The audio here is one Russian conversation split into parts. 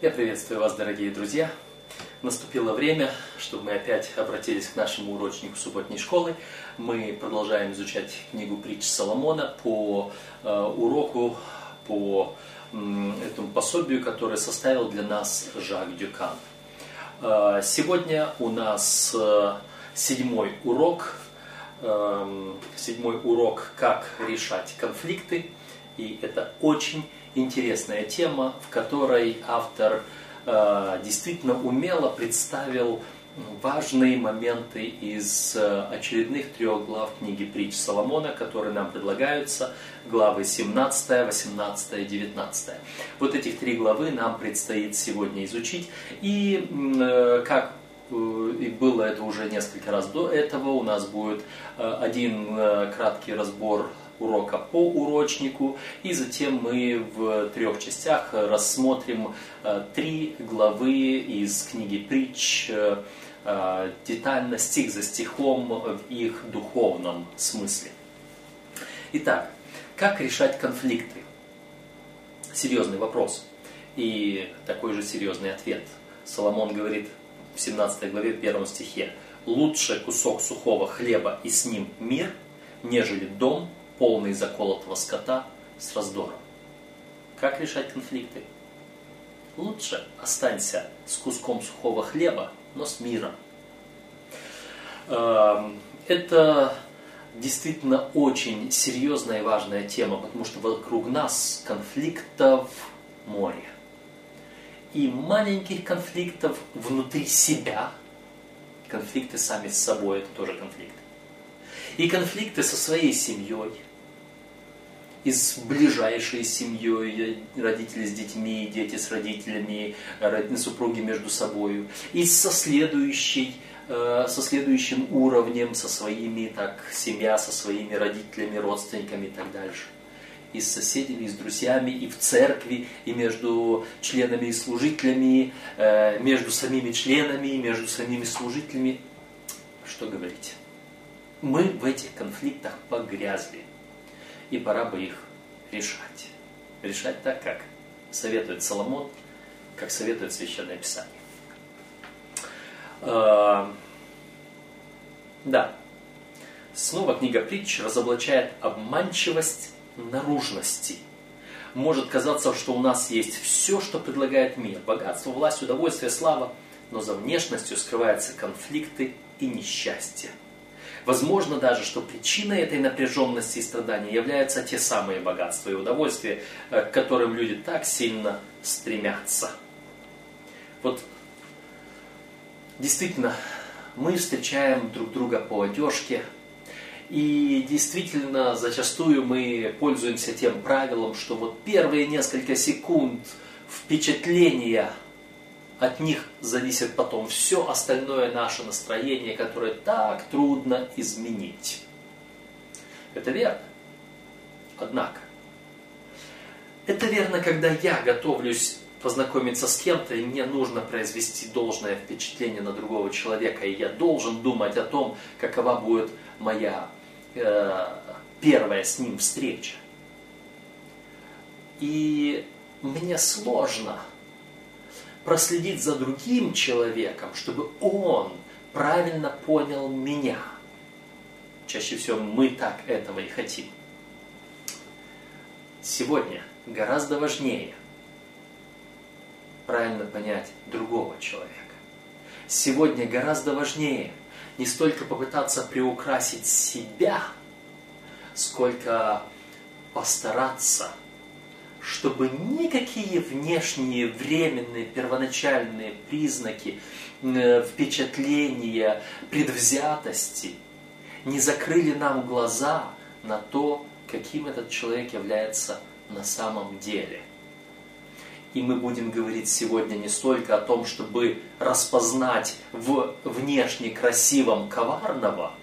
Я приветствую вас, дорогие друзья. Наступило время, чтобы мы опять обратились к нашему урочнику субботней школы. Мы продолжаем изучать книгу притч Соломона по э, уроку, по э, этому пособию, которое составил для нас Жак Дюкан. Э, сегодня у нас э, седьмой урок, э, седьмой урок «Как решать конфликты». И это очень интересная тема, в которой автор э, действительно умело представил важные моменты из э, очередных трех глав книги притч Соломона, которые нам предлагаются, главы 17, 18 и 19. Вот этих три главы нам предстоит сегодня изучить. И э, как и было это уже несколько раз до этого, у нас будет один краткий разбор урока по урочнику, и затем мы в трех частях рассмотрим э, три главы из книги притч э, э, детально, стих за стихом в их духовном смысле. Итак, как решать конфликты? Серьезный вопрос. И такой же серьезный ответ. Соломон говорит в 17 главе, 1 стихе, «Лучше кусок сухого хлеба и с ним мир, нежели дом, полный заколотого скота с раздором. Как решать конфликты? Лучше останься с куском сухого хлеба, но с миром. Эм, это действительно очень серьезная и важная тема, потому что вокруг нас конфликтов море. И маленьких конфликтов внутри себя, конфликты сами с собой, это тоже конфликты. И конфликты со своей семьей – и с ближайшей семьей, родители с детьми, дети с родителями, супруги между собой, и со следующей э, со следующим уровнем, со своими, так, семья, со своими родителями, родственниками и так дальше. И с соседями, и с друзьями, и в церкви, и между членами и служителями, э, между самими членами, между самими служителями. Что говорить? Мы в этих конфликтах погрязли и пора бы их решать. Решать так, как советует Соломон, как советует Священное Писание. А, да. Снова книга притч разоблачает обманчивость наружности. Может казаться, что у нас есть все, что предлагает мир. Богатство, власть, удовольствие, слава. Но за внешностью скрываются конфликты и несчастье. Возможно даже, что причиной этой напряженности и страдания являются те самые богатства и удовольствия, э, к которым люди так сильно стремятся. Вот действительно, мы встречаем друг друга по одежке, и действительно, зачастую мы пользуемся тем правилом, что вот первые несколько секунд впечатления – от них зависит потом все остальное наше настроение, которое так трудно изменить. Это верно. Однако, это верно, когда я готовлюсь познакомиться с кем-то, и мне нужно произвести должное впечатление на другого человека, и я должен думать о том, какова будет моя э, первая с ним встреча. И мне сложно проследить за другим человеком, чтобы он правильно понял меня. Чаще всего мы так этого и хотим. Сегодня гораздо важнее правильно понять другого человека. Сегодня гораздо важнее не столько попытаться приукрасить себя, сколько постараться чтобы никакие внешние, временные, первоначальные признаки, э, впечатления, предвзятости не закрыли нам глаза на то, каким этот человек является на самом деле. И мы будем говорить сегодня не столько о том, чтобы распознать в внешне красивом коварного,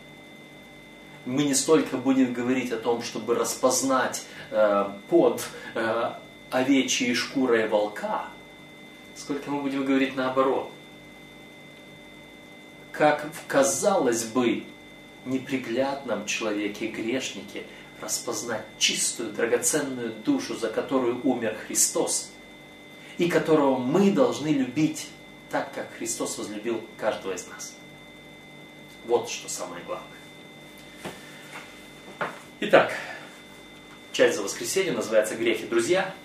мы не столько будем говорить о том, чтобы распознать э, под э, овечьей шкурой волка, сколько мы будем говорить наоборот. Как в, казалось бы, неприглядном человеке, грешнике, распознать чистую, драгоценную душу, за которую умер Христос, и которого мы должны любить так, как Христос возлюбил каждого из нас. Вот что самое главное. Итак, часть за воскресенье называется «Грехи друзья».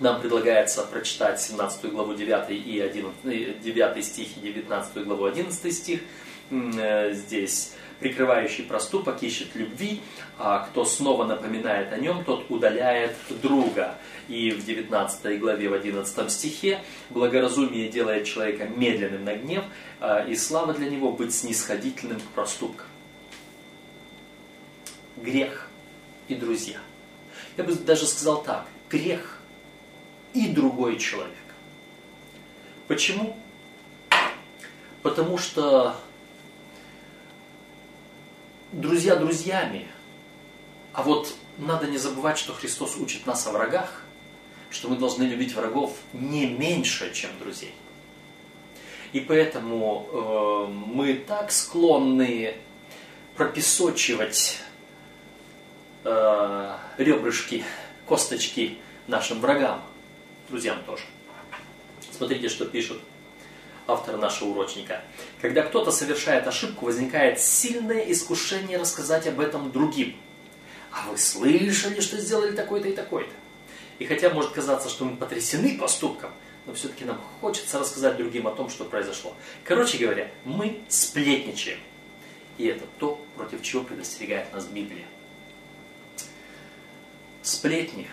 Нам предлагается прочитать 17 главу 9 и 11, 9 стих и 19 главу 11 стих. Э, здесь прикрывающий проступок ищет любви, а кто снова напоминает о нем, тот удаляет друга. И в 19 главе, в 11 стихе, благоразумие делает человека медленным на гнев, а, и слава для него быть снисходительным к проступкам. Грех и друзья. Я бы даже сказал так, грех и другой человек. Почему? Потому что друзья друзьями. А вот надо не забывать, что Христос учит нас о врагах, что мы должны любить врагов не меньше, чем друзей. И поэтому э, мы так склонны пропесочивать э, ребрышки, косточки нашим врагам, друзьям тоже. Смотрите, что пишут автор нашего урочника. Когда кто-то совершает ошибку, возникает сильное искушение рассказать об этом другим. А вы слышали, что сделали такой-то и такой-то? И хотя может казаться, что мы потрясены поступком, но все-таки нам хочется рассказать другим о том, что произошло. Короче говоря, мы сплетничаем. И это то, против чего предостерегает нас Библия. Сплетни,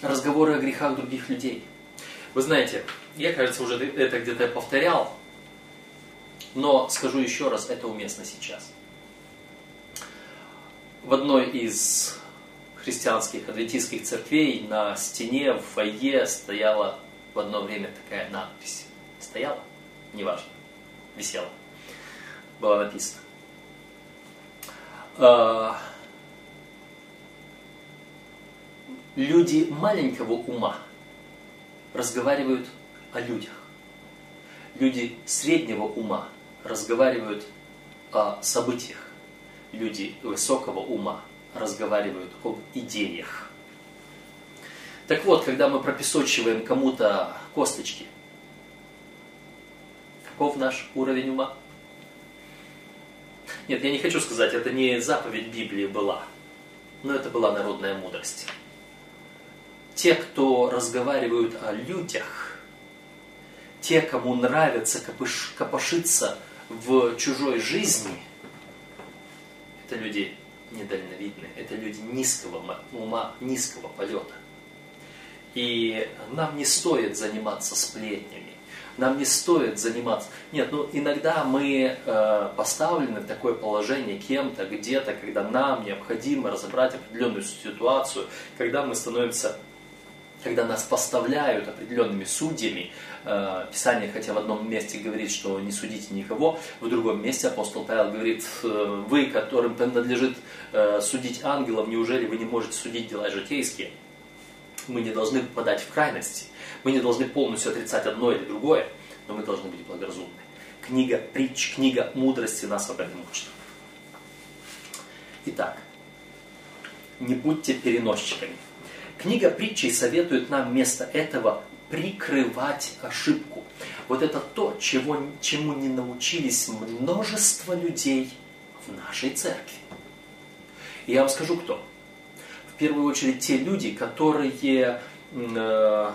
разговоры о грехах других людей. Вы знаете, я, кажется, уже это где-то повторял, но скажу еще раз, это уместно сейчас. В одной из христианских адвентистских церквей на стене в фойе стояла в одно время такая надпись. Стояла? Неважно. Висела. Было написано. А, люди маленького ума разговаривают о людях. Люди среднего ума разговаривают о событиях. Люди высокого ума разговаривают об идеях. Так вот, когда мы пропесочиваем кому-то косточки, каков наш уровень ума? Нет, я не хочу сказать, это не заповедь Библии была, но это была народная мудрость. Те, кто разговаривают о людях, те, кому нравится копыш, копошиться в чужой жизни, это люди недальновидные, это люди низкого ума, низкого полета. И нам не стоит заниматься сплетнями, нам не стоит заниматься... Нет, ну иногда мы э, поставлены в такое положение кем-то, где-то, когда нам необходимо разобрать определенную ситуацию, когда мы становимся когда нас поставляют определенными судьями, э, Писание, хотя в одном месте говорит, что не судите никого, в другом месте апостол Павел говорит, «Э, вы, которым надлежит э, судить ангелов, неужели вы не можете судить дела житейские? Мы не должны попадать в крайности, мы не должны полностью отрицать одно или другое, но мы должны быть благоразумны. Книга притч, книга мудрости нас об этом учит. Итак, не будьте переносчиками. Книга притчей советует нам вместо этого прикрывать ошибку. Вот это то, чего, чему не научились множество людей в нашей церкви. И я вам скажу, кто. В первую очередь те люди, которые э,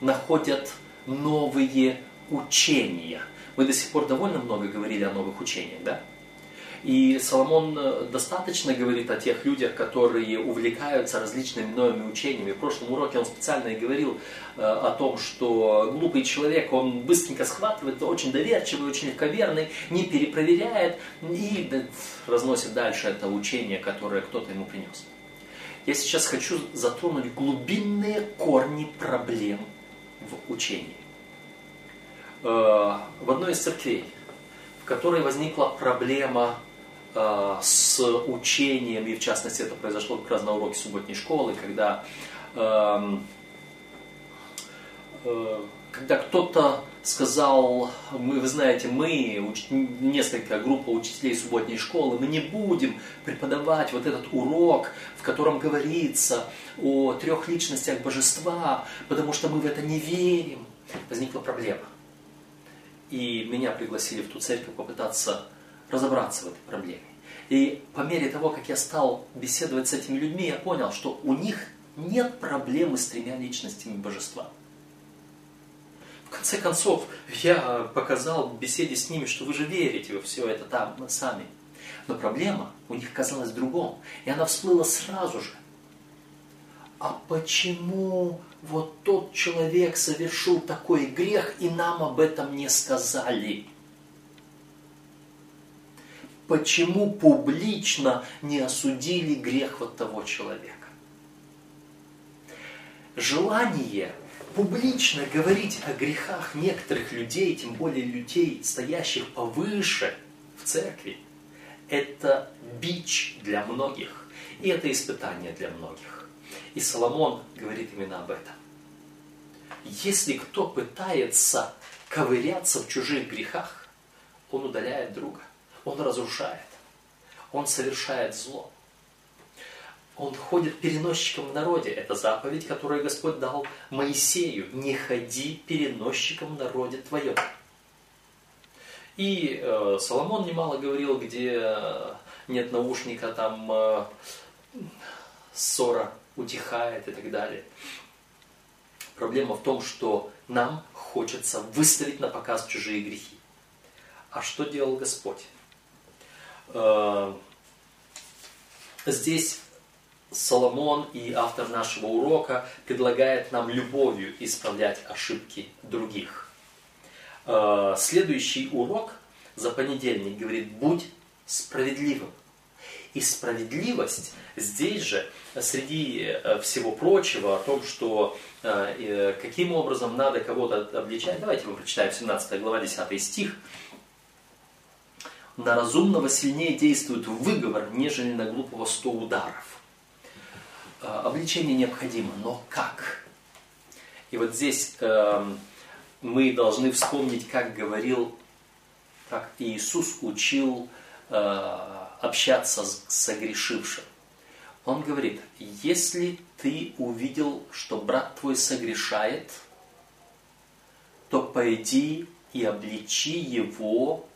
находят новые учения. Мы до сих пор довольно много говорили о новых учениях, да? И Соломон э, достаточно говорит о тех людях, которые увлекаются различными новыми учениями. В прошлом уроке он специально и говорил э, о том, что глупый человек, он быстренько схватывает, очень доверчивый, очень легковерный, не перепроверяет и разносит дальше это учение, которое кто-то ему принес. Я сейчас хочу затронуть глубинные корни проблем в учении. Э, в одной из церквей, в которой возникла проблема с учением, и в частности это произошло как раз на уроке субботней школы, когда эм, э, когда кто-то сказал, мы, вы знаете, мы, уч... несколько группа учителей субботней школы, мы не будем преподавать вот этот урок, в котором говорится о трех личностях божества, потому что мы в это не верим. Возникла проблема. И меня пригласили в ту церковь попытаться разобраться в этой проблеме. И по мере того, как я стал беседовать с этими людьми, я понял, что у них нет проблемы с тремя личностями божества. В конце концов, я показал в беседе с ними, что вы же верите во все это там сами. Но проблема у них казалась другом, и она всплыла сразу же. А почему вот тот человек совершил такой грех, и нам об этом не сказали? Почему публично не осудили грех вот того человека? Желание публично говорить о грехах некоторых людей, тем более людей, стоящих повыше в церкви, это бич для многих, и это испытание для многих. И Соломон говорит именно об этом. Если кто пытается ковыряться в чужих грехах, он удаляет друга, он разрушает, он совершает зло. Он ходит переносчиком в народе. Это заповедь, которую Господь дал Моисею. Не ходи переносчиком в народе твоем. И э, Соломон немало говорил, где нет наушника, там э, ссора утихает и так далее. Проблема в том, что нам хочется выставить на показ чужие грехи. А что делал Господь? Э, здесь Соломон и автор нашего урока предлагает нам любовью исправлять ошибки других. Э, следующий урок за понедельник говорит «Будь справедливым». И справедливость здесь же, среди э, всего прочего, о том, что каким образом надо кого-то обличать, давайте мы прочитаем 17 глава, 10 стих. «На разумного сильнее действует выговор, нежели на глупого сто ударов». Э, обличение необходимо, но как? И вот здесь э, мы должны вспомнить, как говорил, как Иисус учил э, общаться с согрешившим. Он говорит, если ты увидел, что брат твой согрешает, то пойди и обличи его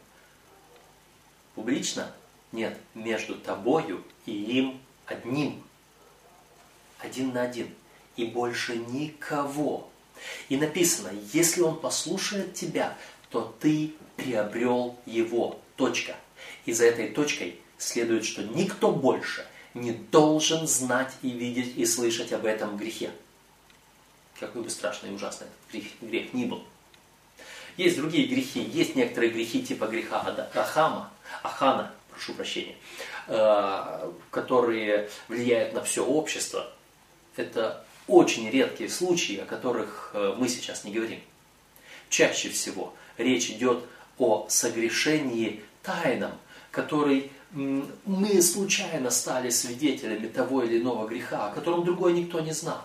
публично? Нет, между тобою и им одним один на один, и больше никого. И написано, если он послушает тебя, то ты приобрел его. Точка. И за этой точкой следует, что никто больше не должен знать и видеть и слышать об этом грехе. Какой бы страшный и ужасный этот грех, грех ни был. Есть другие грехи, есть некоторые грехи типа греха Ахама, Ахана, прошу прощения, э, которые влияют на все общество, это очень редкие случаи, о которых э, мы сейчас не говорим. Чаще всего речь идет о согрешении тайном, который мы случайно стали свидетелями того или иного греха, о котором другой никто не знал.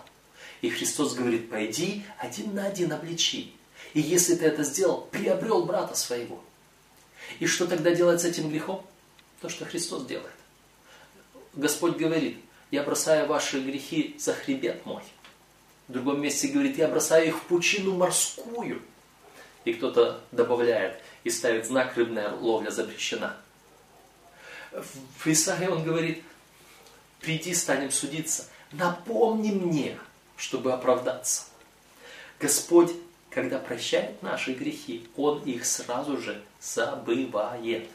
И Христос говорит, пойди один на один обличи. И если ты это сделал, приобрел брата своего. И что тогда делать с этим грехом? То, что Христос делает. Господь говорит, я бросаю ваши грехи за хребет мой. В другом месте говорит, я бросаю их в пучину морскую. И кто-то добавляет и ставит знак, рыбная ловля запрещена. В Исаии он говорит, приди, станем судиться. Напомни мне, чтобы оправдаться. Господь, когда прощает наши грехи, Он их сразу же забывает.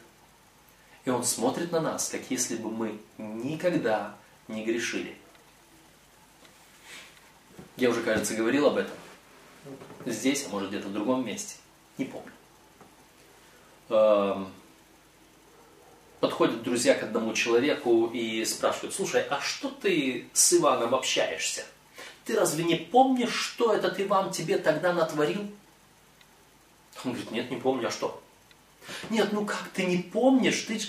И Он смотрит на нас, как если бы мы никогда не грешили. Я уже, кажется, говорил об этом. Здесь, а может где-то в другом месте. Не помню. Эм, подходят друзья к одному человеку и спрашивают, слушай, а что ты с Иваном общаешься? Ты разве не помнишь, что этот Иван тебе тогда натворил? Он говорит, нет, не помню, а что? Нет, ну как ты не помнишь? Ты,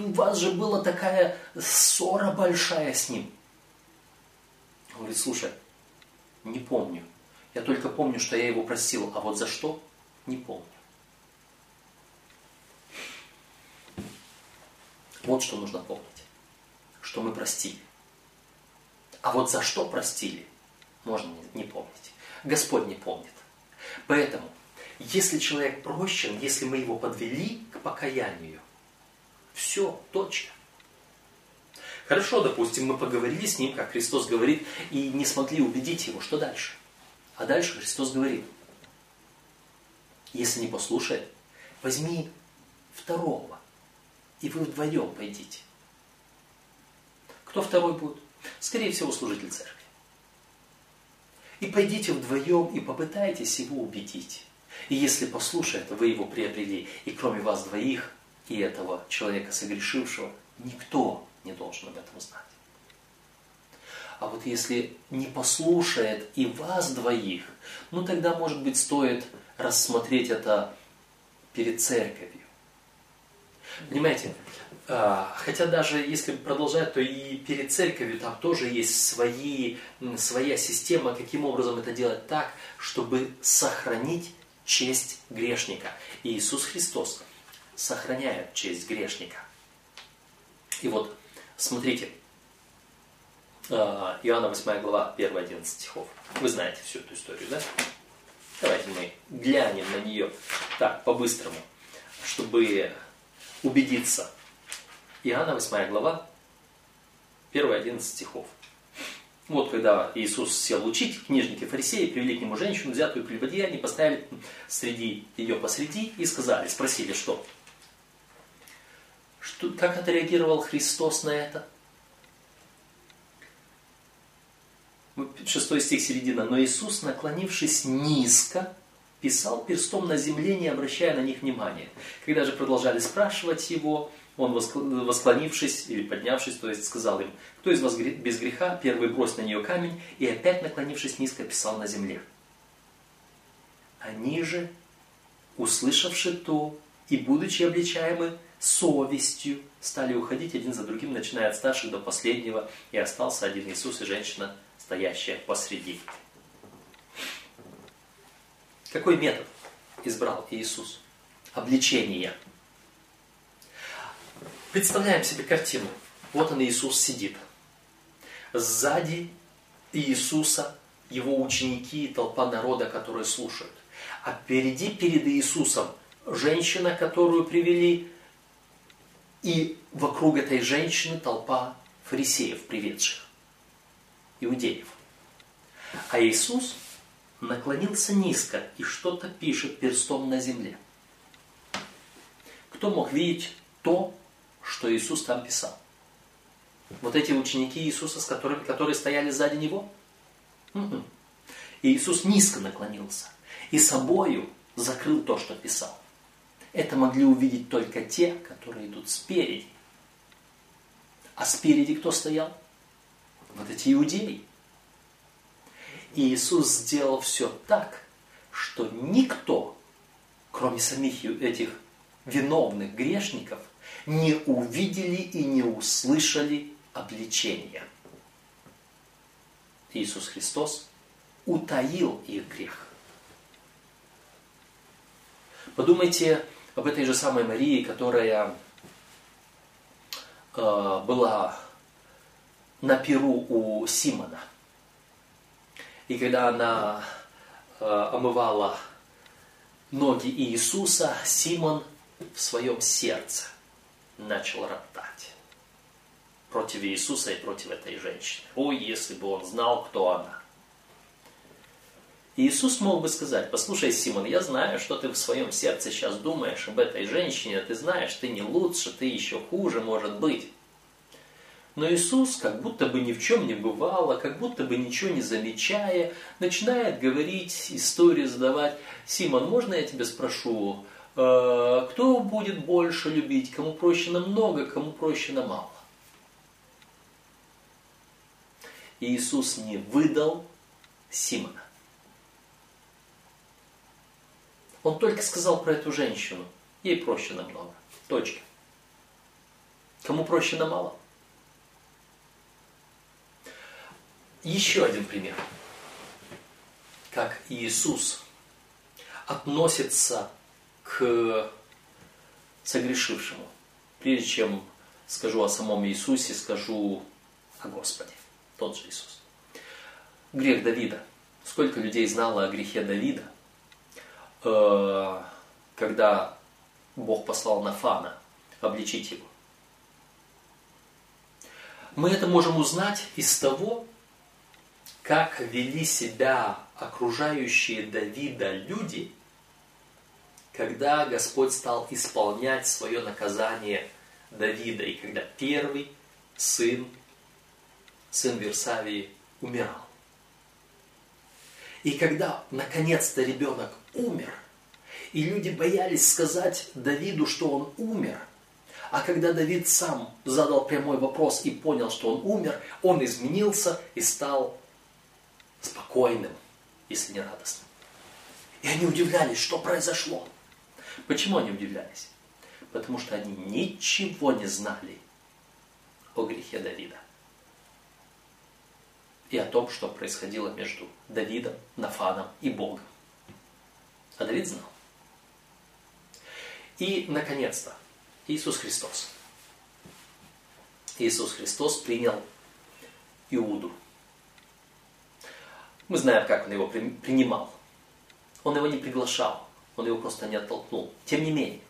у вас же была такая ссора большая с ним. Он говорит, слушай, не помню. Я только помню, что я его просил, а вот за что – не помню. Вот что нужно помнить, что мы простили. А вот за что простили, можно не помнить. Господь не помнит. Поэтому, если человек прощен, если мы его подвели к покаянию, все, точно. Хорошо, допустим, мы поговорили с ним, как Христос говорит, и не смогли убедить его, что дальше? А дальше Христос говорит, если не послушает, возьми второго, и вы вдвоем пойдите. Кто второй будет? Скорее всего, служитель церкви. И пойдите вдвоем и попытайтесь его убедить. И если послушает, вы его приобрели, и кроме вас двоих, и этого человека согрешившего, никто не должен об этом знать. А вот если не послушает и вас двоих, ну тогда, может быть, стоит рассмотреть это перед церковью. Понимаете, а, хотя даже если продолжать, то и перед церковью там тоже есть свои, своя система, каким образом это делать так, чтобы сохранить честь грешника. И Иисус Христос сохраняет честь грешника. И вот, смотрите, а, Иоанна 8 глава, 1-11 стихов. Вы знаете всю эту историю, да? Давайте мы глянем на нее так, по-быстрому, чтобы убедиться. Иоанна 8 глава, 1-11 стихов. Вот когда Иисус сел учить, книжники фарисеи привели к нему женщину, взятую прелюбодеяние, поставили среди ее посреди и сказали, спросили, что? что как отреагировал Христос на это? Шестой стих середина. Но Иисус, наклонившись низко, писал перстом на земле, не обращая на них внимания. Когда же продолжали спрашивать его, он, восклонившись или поднявшись, то есть сказал им, кто из вас без греха, первый брось на нее камень, и опять наклонившись низко, писал на земле. Они же, услышавши то, и будучи обличаемы совестью, стали уходить один за другим, начиная от старших до последнего, и остался один Иисус и женщина, стоящая посреди. Какой метод избрал Иисус? Обличение. Представляем себе картину. Вот он, Иисус, сидит. Сзади Иисуса его ученики и толпа народа, которые слушают. А впереди, перед Иисусом, женщина, которую привели, и вокруг этой женщины толпа фарисеев, приведших, иудеев. А Иисус наклонился низко и что-то пишет перстом на земле. Кто мог видеть то, что Иисус там писал? Вот эти ученики Иисуса, с которыми, которые стояли сзади Него? Угу. И Иисус низко наклонился и собою закрыл то, что писал. Это могли увидеть только те, которые идут спереди. А спереди кто стоял? Вот эти иудеи. И Иисус сделал все так, что никто, кроме самих этих виновных грешников, не увидели и не услышали обличения. Иисус Христос утаил их грех. Подумайте об этой же самой Марии, которая э, была на перу у Симона – и когда она э, омывала ноги Иисуса, Симон в своем сердце начал роптать против Иисуса и против этой женщины. Ой, если бы он знал, кто она. Иисус мог бы сказать, послушай, Симон, я знаю, что ты в своем сердце сейчас думаешь об этой женщине, ты знаешь, ты не лучше, ты еще хуже, может быть. Но Иисус, как будто бы ни в чем не бывало, как будто бы ничего не замечая, начинает говорить, историю задавать. Симон, можно я тебя спрошу, кто будет больше любить, кому проще на много, кому проще на мало? Иисус не выдал Симона. Он только сказал про эту женщину. Ей проще намного. Точка. Кому проще на мало? Еще один пример. как Иисус относится к согрешившему. Прежде чем скажу о самом Иисусе, скажу о Господе. Тот же Иисус. Грех Давида. Сколько людей знало о грехе Давида, э, когда Бог послал Нафана обличить его. Мы это можем узнать из того, как вели себя окружающие Давида люди, когда Господь стал исполнять свое наказание Давида, и когда первый сын, сын Версавии, умирал. И когда наконец-то ребенок умер, и люди боялись сказать Давиду, что он умер, а когда Давид сам задал прямой вопрос и понял, что он умер, он изменился и стал спокойным, если не радостным. И они удивлялись, что произошло. Почему они удивлялись? Потому что они ничего не знали о грехе Давида. И о том, что происходило между Давидом, Нафаном и Богом. А Давид знал. И, наконец-то, Иисус Христос. Иисус Христос принял Иуду. Мы знаем, как он его принимал. Он его не приглашал, он его просто не оттолкнул. Тем не менее,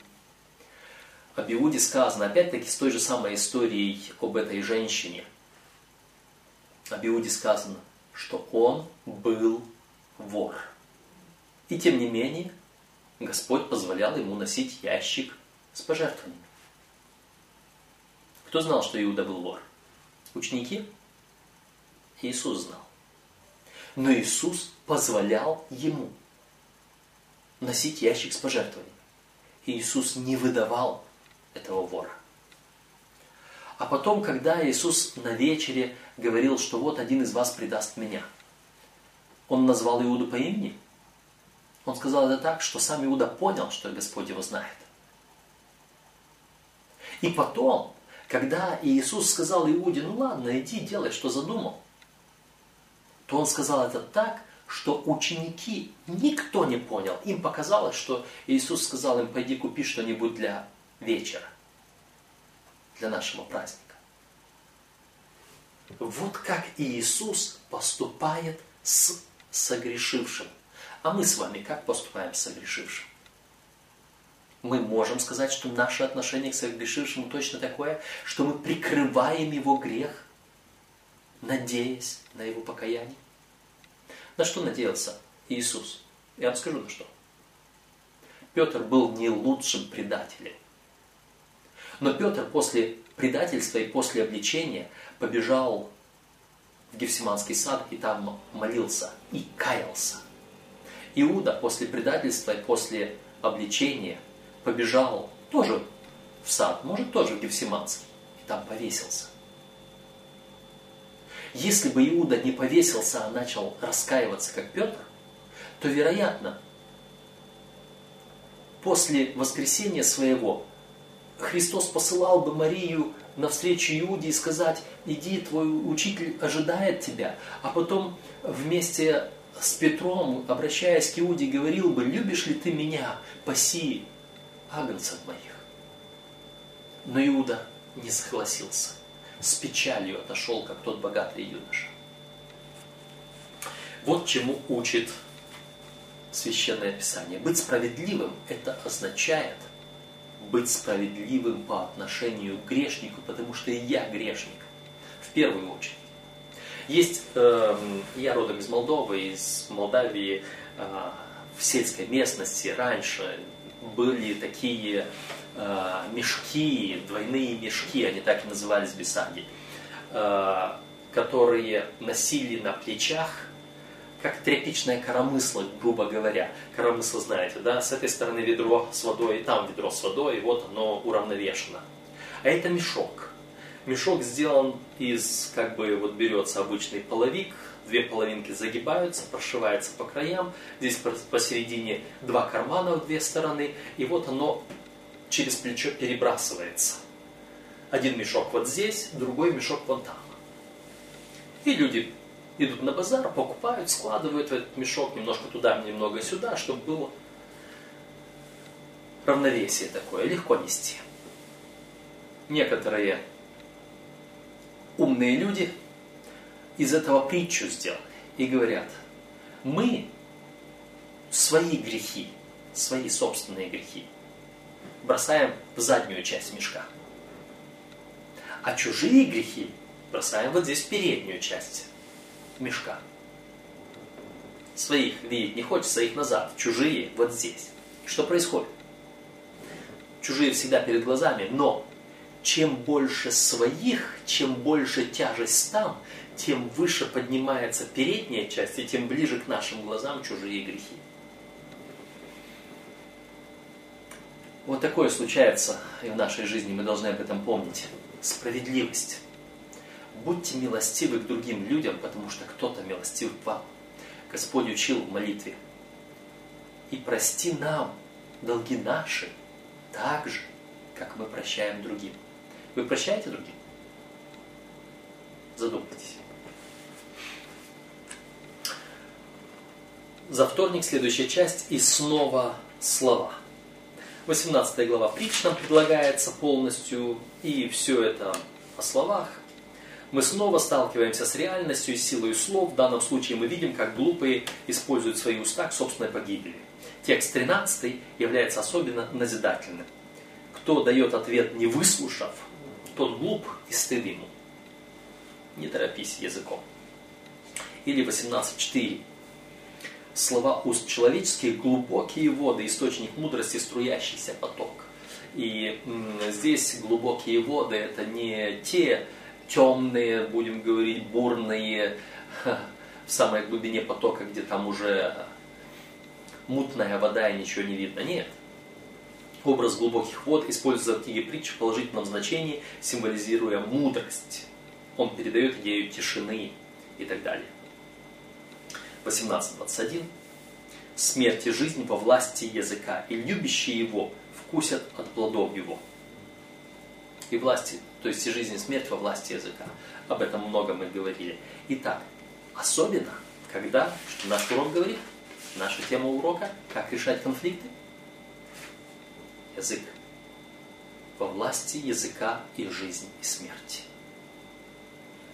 об Иуде сказано, опять-таки, с той же самой историей об этой женщине. Об Иуде сказано, что он был вор. И тем не менее, Господь позволял ему носить ящик с пожертвованиями. Кто знал, что Иуда был вор? Ученики? Иисус знал. Но Иисус позволял ему носить ящик с пожертвованиями. Иисус не выдавал этого вора. А потом, когда Иисус на вечере говорил, что вот один из вас предаст меня, он назвал Иуду по имени. Он сказал это так, что сам Иуда понял, что Господь его знает. И потом, когда Иисус сказал Иуде, ну ладно, иди, делай, что задумал, то он сказал это так, что ученики никто не понял. Им показалось, что Иисус сказал им, пойди купи что-нибудь для вечера, для нашего праздника. Вот как Иисус поступает с согрешившим. А мы с вами как поступаем с согрешившим? Мы можем сказать, что наше отношение к согрешившему точно такое, что мы прикрываем его грех, надеясь на его покаяние. На что надеялся Иисус? Я вам скажу на что. Петр был не лучшим предателем. Но Петр после предательства и после обличения побежал в Гефсиманский сад и там молился и каялся. Иуда после предательства и после обличения побежал тоже в сад, может тоже в Гефсиманский, и там повесился. Если бы Иуда не повесился, а начал раскаиваться, как Петр, то, вероятно, после воскресения своего Христос посылал бы Марию навстречу Иуде и сказать, иди, твой учитель ожидает тебя. А потом вместе с Петром, обращаясь к Иуде, говорил бы, любишь ли ты меня, паси агнцев моих. Но Иуда не согласился. С печалью отошел, как тот богатый юноша. Вот чему учит Священное Писание. Быть справедливым – это означает – быть справедливым по отношению к грешнику, потому что и я грешник, в первую очередь. Есть, э, я родом из Молдовы, из Молдавии, э, в сельской местности раньше были такие мешки, двойные мешки, они так и назывались бесаги, э, которые носили на плечах как тряпичное коромысло, грубо говоря. Коромысло знаете, да? С этой стороны ведро с водой, там ведро с водой, и вот оно уравновешено. А это мешок. Мешок сделан из, как бы, вот берется обычный половик, две половинки загибаются, прошивается по краям, здесь посередине два кармана в две стороны, и вот оно через плечо перебрасывается. Один мешок вот здесь, другой мешок вон там. И люди идут на базар, покупают, складывают в этот мешок немножко туда, немного сюда, чтобы было равновесие такое, легко нести. Некоторые умные люди из этого притчу сделали и говорят, мы свои грехи, свои собственные грехи бросаем в заднюю часть мешка. А чужие грехи бросаем вот здесь в переднюю часть мешка. Своих видеть не хочется, их назад. Чужие вот здесь. Что происходит? Чужие всегда перед глазами, но чем больше своих, чем больше тяжесть там, тем выше поднимается передняя часть, и тем ближе к нашим глазам чужие грехи. Вот такое случается и в нашей жизни, мы должны об этом помнить. Справедливость. Будьте милостивы к другим людям, потому что кто-то милостив к вам. Господь учил в молитве. И прости нам долги наши, так же, как мы прощаем другим. Вы прощаете другим? Задумайтесь. За вторник следующая часть и снова слова. 18 глава притч нам предлагается полностью, и все это о словах. Мы снова сталкиваемся с реальностью и силой слов. В данном случае мы видим, как глупые используют свои уста к собственной погибели. Текст 13 является особенно назидательным. Кто дает ответ не выслушав, тот глуп и стыд ему. Не торопись языком. Или 18.4 слова уст человеческих, глубокие воды, источник мудрости, струящийся поток. И здесь глубокие воды это не те темные, будем говорить, бурные, в самой глубине потока, где там уже мутная вода и ничего не видно. Нет. Образ глубоких вод используется в книге притч в положительном значении, символизируя мудрость. Он передает идею тишины и так далее. 18.21. Смерть и жизнь во власти языка, и любящие его вкусят от плодов его. И власти, то есть и жизнь и смерть во власти языка. Об этом много мы говорили. Итак, особенно, когда, что наш урок говорит, наша тема урока, как решать конфликты, язык. Во власти языка и жизнь и смерти.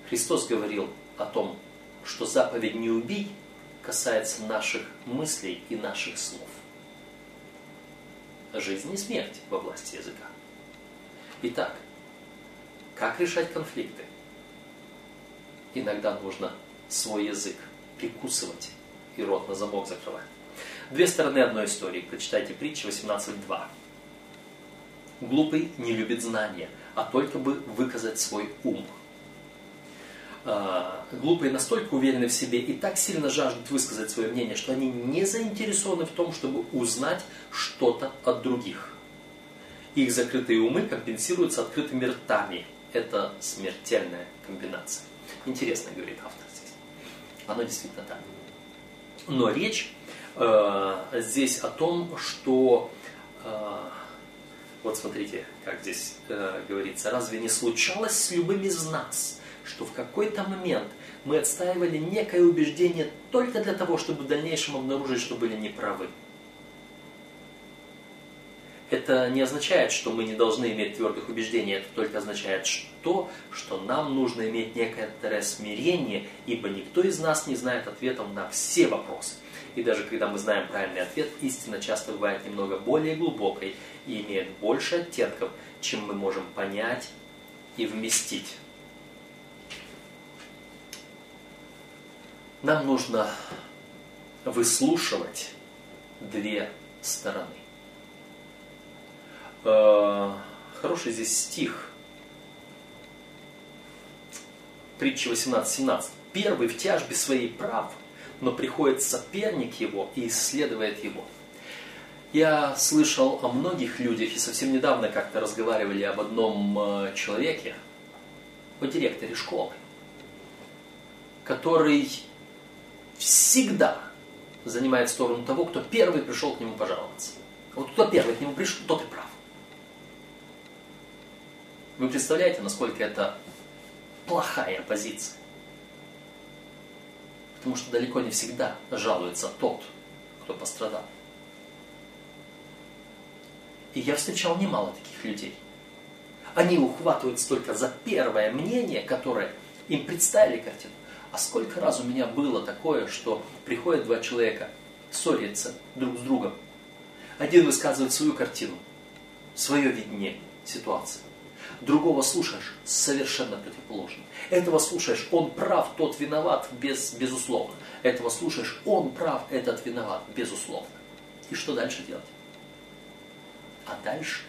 Христос говорил о том, что заповедь «не убий» касается наших мыслей и наших слов. Жизнь и смерть во власти языка. Итак, как решать конфликты? Иногда нужно свой язык прикусывать и рот на замок закрывать. Две стороны одной истории. Прочитайте притчи 18.2. Глупый не любит знания, а только бы выказать свой ум – глупые настолько уверены в себе и так сильно жаждут высказать свое мнение, что они не заинтересованы в том, чтобы узнать что-то от других. Их закрытые умы компенсируются открытыми ртами. Это смертельная комбинация. Интересно, говорит автор здесь. Оно действительно так. Но речь э, здесь о том, что э, вот смотрите, как здесь э, говорится, разве не случалось с любым из нас, что в какой-то момент мы отстаивали некое убеждение только для того, чтобы в дальнейшем обнаружить, что были неправы. Это не означает, что мы не должны иметь твердых убеждений, это только означает что, что нам нужно иметь некоторое смирение, ибо никто из нас не знает ответов на все вопросы. И даже когда мы знаем правильный ответ, истина часто бывает немного более глубокой и имеет больше оттенков, чем мы можем понять и вместить. Нам нужно выслушивать две стороны. Э, хороший здесь стих. Притча 18.17. Первый в тяжбе своей прав, но приходит соперник его и исследует его. Я слышал о многих людях, и совсем недавно как-то разговаривали об одном э, человеке, о директоре школы, который всегда занимает сторону того, кто первый пришел к нему пожаловаться. Вот кто первый к нему пришел, тот и прав. Вы представляете, насколько это плохая позиция? Потому что далеко не всегда жалуется тот, кто пострадал. И я встречал немало таких людей. Они ухватываются только за первое мнение, которое им представили картину. А сколько раз у меня было такое, что приходят два человека, ссорятся друг с другом. Один высказывает свою картину, свое видение ситуации. Другого слушаешь совершенно противоположно. Этого слушаешь, он прав, тот виноват, без, безусловно. Этого слушаешь, он прав, этот виноват, безусловно. И что дальше делать? А дальше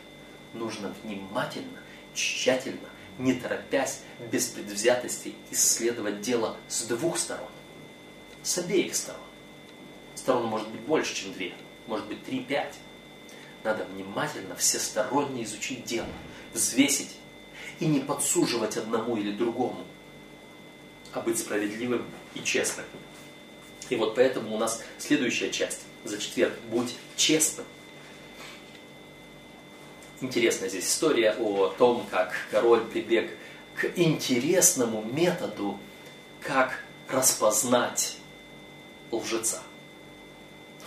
нужно внимательно, тщательно, не торопясь, без предвзятости исследовать дело с двух сторон. С обеих сторон. Сторон может быть больше, чем две. Может быть три-пять. Надо внимательно, всесторонне изучить дело, взвесить и не подсуживать одному или другому, а быть справедливым и честным. И вот поэтому у нас следующая часть за четверг. Будь честным. Интересная здесь история о том, как король прибег к интересному методу, как распознать лжеца.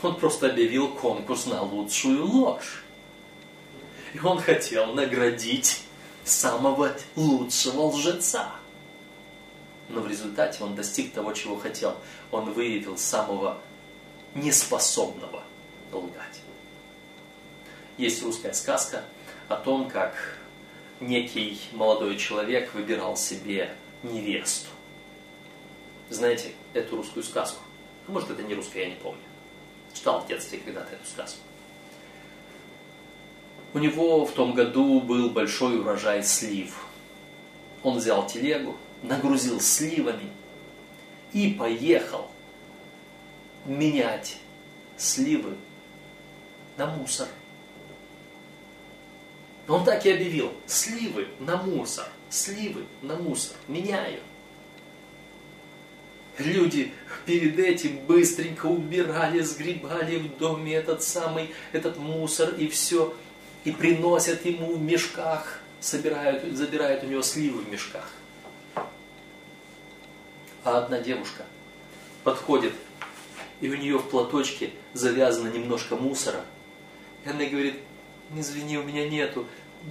Он просто объявил конкурс на лучшую ложь. И он хотел наградить самого лучшего лжеца. Но в результате он достиг того, чего хотел. Он выявил самого неспособного лгать. Есть русская сказка о том, как некий молодой человек выбирал себе невесту. Знаете эту русскую сказку? А может, это не русская, я не помню. Читал в детстве когда-то эту сказку. У него в том году был большой урожай слив. Он взял телегу, нагрузил сливами и поехал менять сливы на мусор. Он так и объявил, сливы на мусор, сливы на мусор, меняю. Люди перед этим быстренько убирали, сгребали в доме этот самый, этот мусор и все. И приносят ему в мешках, собирают, забирают у него сливы в мешках. А одна девушка подходит, и у нее в платочке завязано немножко мусора. И она говорит, извини, у меня нету,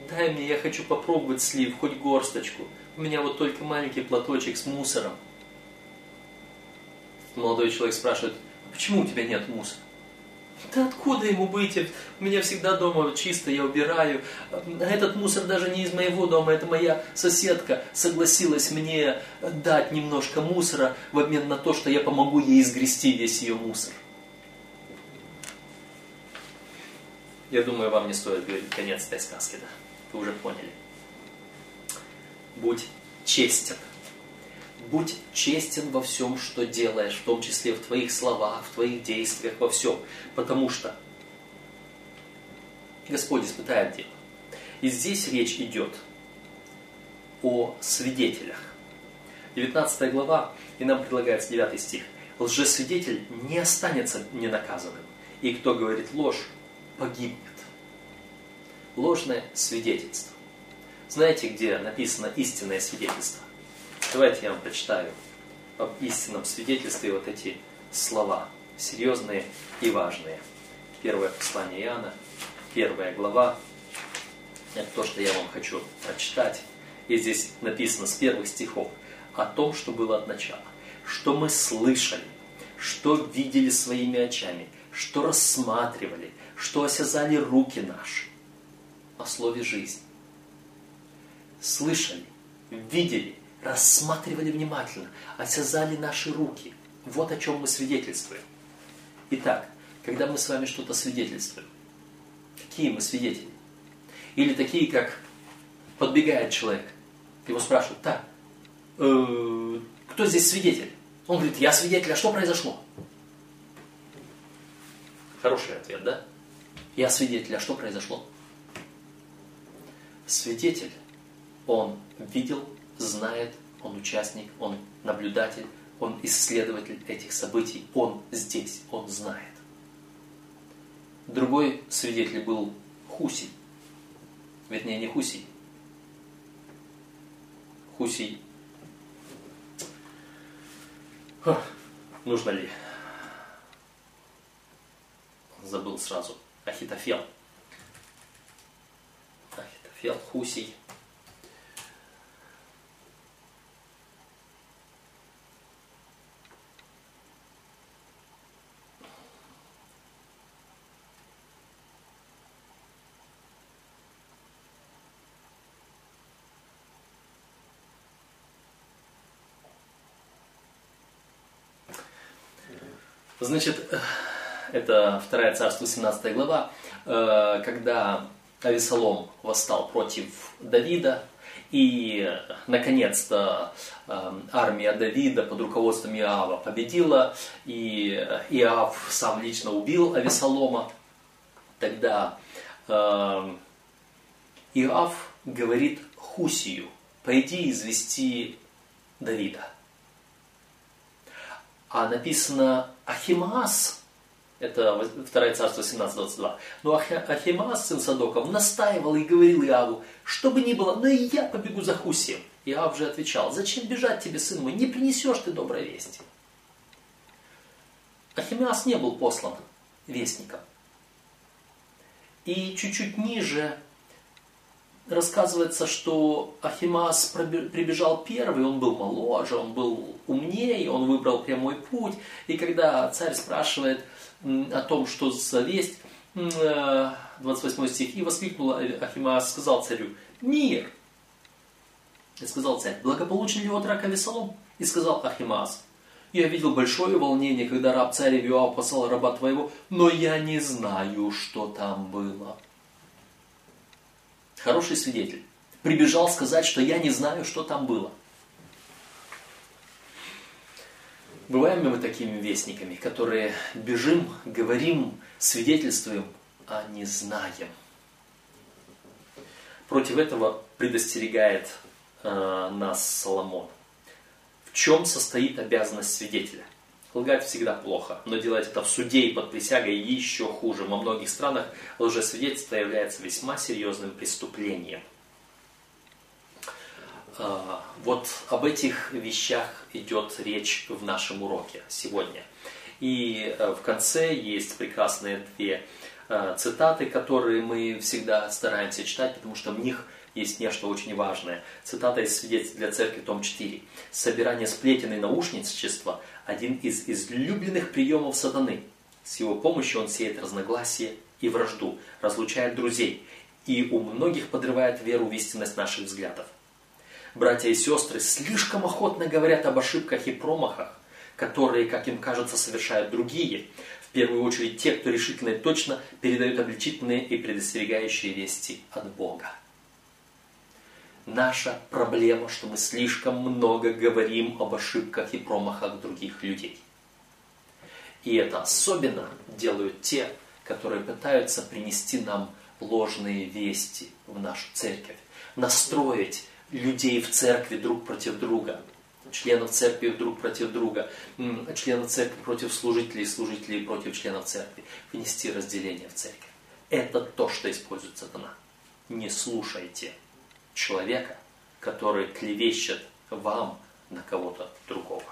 дай мне, я хочу попробовать слив, хоть горсточку. У меня вот только маленький платочек с мусором молодой человек спрашивает, почему у тебя нет мусора? Да откуда ему быть? У меня всегда дома чисто, я убираю. А этот мусор даже не из моего дома, это моя соседка согласилась мне дать немножко мусора в обмен на то, что я помогу ей изгрести весь ее мусор. Я думаю, вам не стоит говорить конец этой сказки, да? Вы уже поняли. Будь честен будь честен во всем, что делаешь, в том числе в твоих словах, в твоих действиях, во всем. Потому что Господь испытает дело. И здесь речь идет о свидетелях. 19 глава, и нам предлагается 9 стих. Лжесвидетель не останется ненаказанным, и кто говорит ложь, погибнет. Ложное свидетельство. Знаете, где написано истинное свидетельство? Давайте я вам прочитаю об истинном свидетельстве вот эти слова, серьезные и важные. Первое послание Иоанна, первая глава, это то, что я вам хочу прочитать. И здесь написано с первых стихов о том, что было от начала, что мы слышали, что видели своими очами, что рассматривали, что осязали руки наши о слове жизни. Слышали, видели, рассматривали внимательно, осязали наши руки. Вот о чем мы свидетельствуем. Итак, когда мы с вами что-то свидетельствуем, какие мы свидетели? Или такие, как подбегает человек, его спрашивают, так, э, кто здесь свидетель? Он говорит, я свидетель, а что произошло? Хороший ответ, да? Я свидетель, а что произошло? Свидетель, он видел знает, он участник, он наблюдатель, он исследователь этих событий, он здесь, он знает. Другой свидетель был Хусий. Вернее, не Хусий. Хусий. Нужно ли? Забыл сразу. Ахитофел. Ахитофел, Хусей. Значит, это вторая царство, 17 глава, э, когда Авесолом восстал против Давида, и, наконец-то, э, армия Давида под руководством Иава победила, и Иав сам лично убил Авесолома. Тогда э, Иав говорит Хусию, пойди извести Давида. А написано Ахимаас, это 2 царство 17.22, но Ахимаас, сын Садоков, настаивал и говорил Иаву, что бы ни было, но и я побегу за Хусием. Иав же отвечал, зачем бежать тебе, сын мой, не принесешь ты доброй вести. Ахимаас не был послан вестником. И чуть-чуть ниже рассказывается, что Ахимас прибежал первый, он был моложе, он был умнее, он выбрал прямой путь. И когда царь спрашивает о том, что за весть, 28 э, стих, и воскликнул Ахимас, сказал царю, мир. И сказал царь, благополучен ли от рака? И сказал Ахимас, я видел большое волнение, когда раб царя Иоав послал раба твоего, но я не знаю, что там было хороший свидетель, прибежал сказать, что я не знаю, что там было. Бываем ли мы такими вестниками, которые бежим, говорим, свидетельствуем, а не знаем? Против этого предостерегает э, нас Соломон. В чем состоит обязанность свидетеля? Лгать всегда плохо, но делать это в суде и под присягой еще хуже. Во многих странах лжесвидетельство является весьма серьезным преступлением. А, вот об этих вещах идет речь в нашем уроке сегодня. И э, в конце есть прекрасные две э, цитаты, которые мы всегда стараемся читать, потому что в них есть нечто очень важное. Цитата из свидетельств для церкви, том 4. «Собирание сплетен и наушничества – один из излюбленных приемов сатаны. С его помощью он сеет разногласия и вражду, разлучает друзей и у многих подрывает веру в истинность наших взглядов. Братья и сестры слишком охотно говорят об ошибках и промахах, которые, как им кажется, совершают другие. В первую очередь те, кто решительно и точно передают обличительные и предостерегающие вести от Бога наша проблема, что мы слишком много говорим об ошибках и промахах других людей. И это особенно делают те, которые пытаются принести нам ложные вести в нашу церковь, настроить людей в церкви друг против друга, членов церкви друг против друга, членов церкви против служителей, служителей против членов церкви, внести разделение в церковь. Это то, что использует сатана. Не слушайте человека, который клевещет вам на кого-то другого.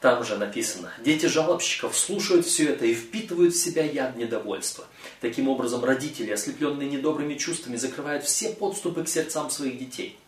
Там же написано, дети жалобщиков слушают все это и впитывают в себя яд недовольства. Таким образом, родители, ослепленные недобрыми чувствами, закрывают все подступы к сердцам своих детей.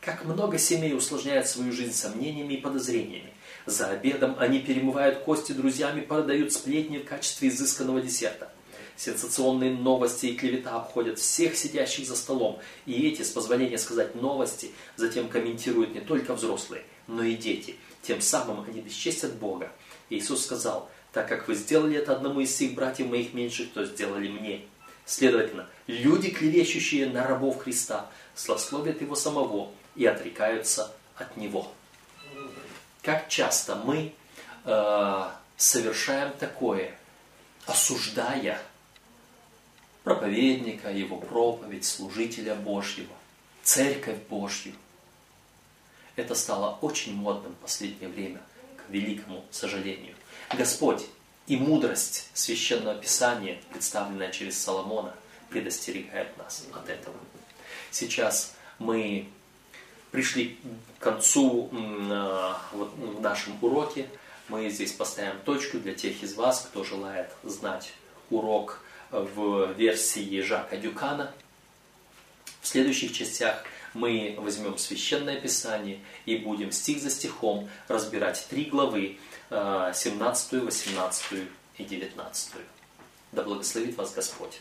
Как много семей усложняют свою жизнь сомнениями и подозрениями. За обедом они перемывают кости друзьями, продают сплетни в качестве изысканного десерта. Сенсационные новости и клевета обходят всех сидящих за столом. И эти, с позволения сказать новости, затем комментируют не только взрослые, но и дети. Тем самым они бесчестят Бога. Иисус сказал, так как вы сделали это одному из всех братьев моих меньших, то сделали мне. Следовательно, люди, клевещущие на рабов Христа, слословят Его самого и отрекаются от Него. Как часто мы э, совершаем такое, осуждая проповедника, его проповедь, служителя Божьего, церковь Божью. Это стало очень модным в последнее время, к великому сожалению. Господь и мудрость Священного Писания, представленная через Соломона, предостерегает нас от этого. Сейчас мы пришли к концу вот, в нашем уроке. Мы здесь поставим точку для тех из вас, кто желает знать урок в версии Жака Дюкана. В следующих частях мы возьмем Священное Писание и будем стих за стихом разбирать три главы, 17, 18 и 19. Да благословит вас Господь.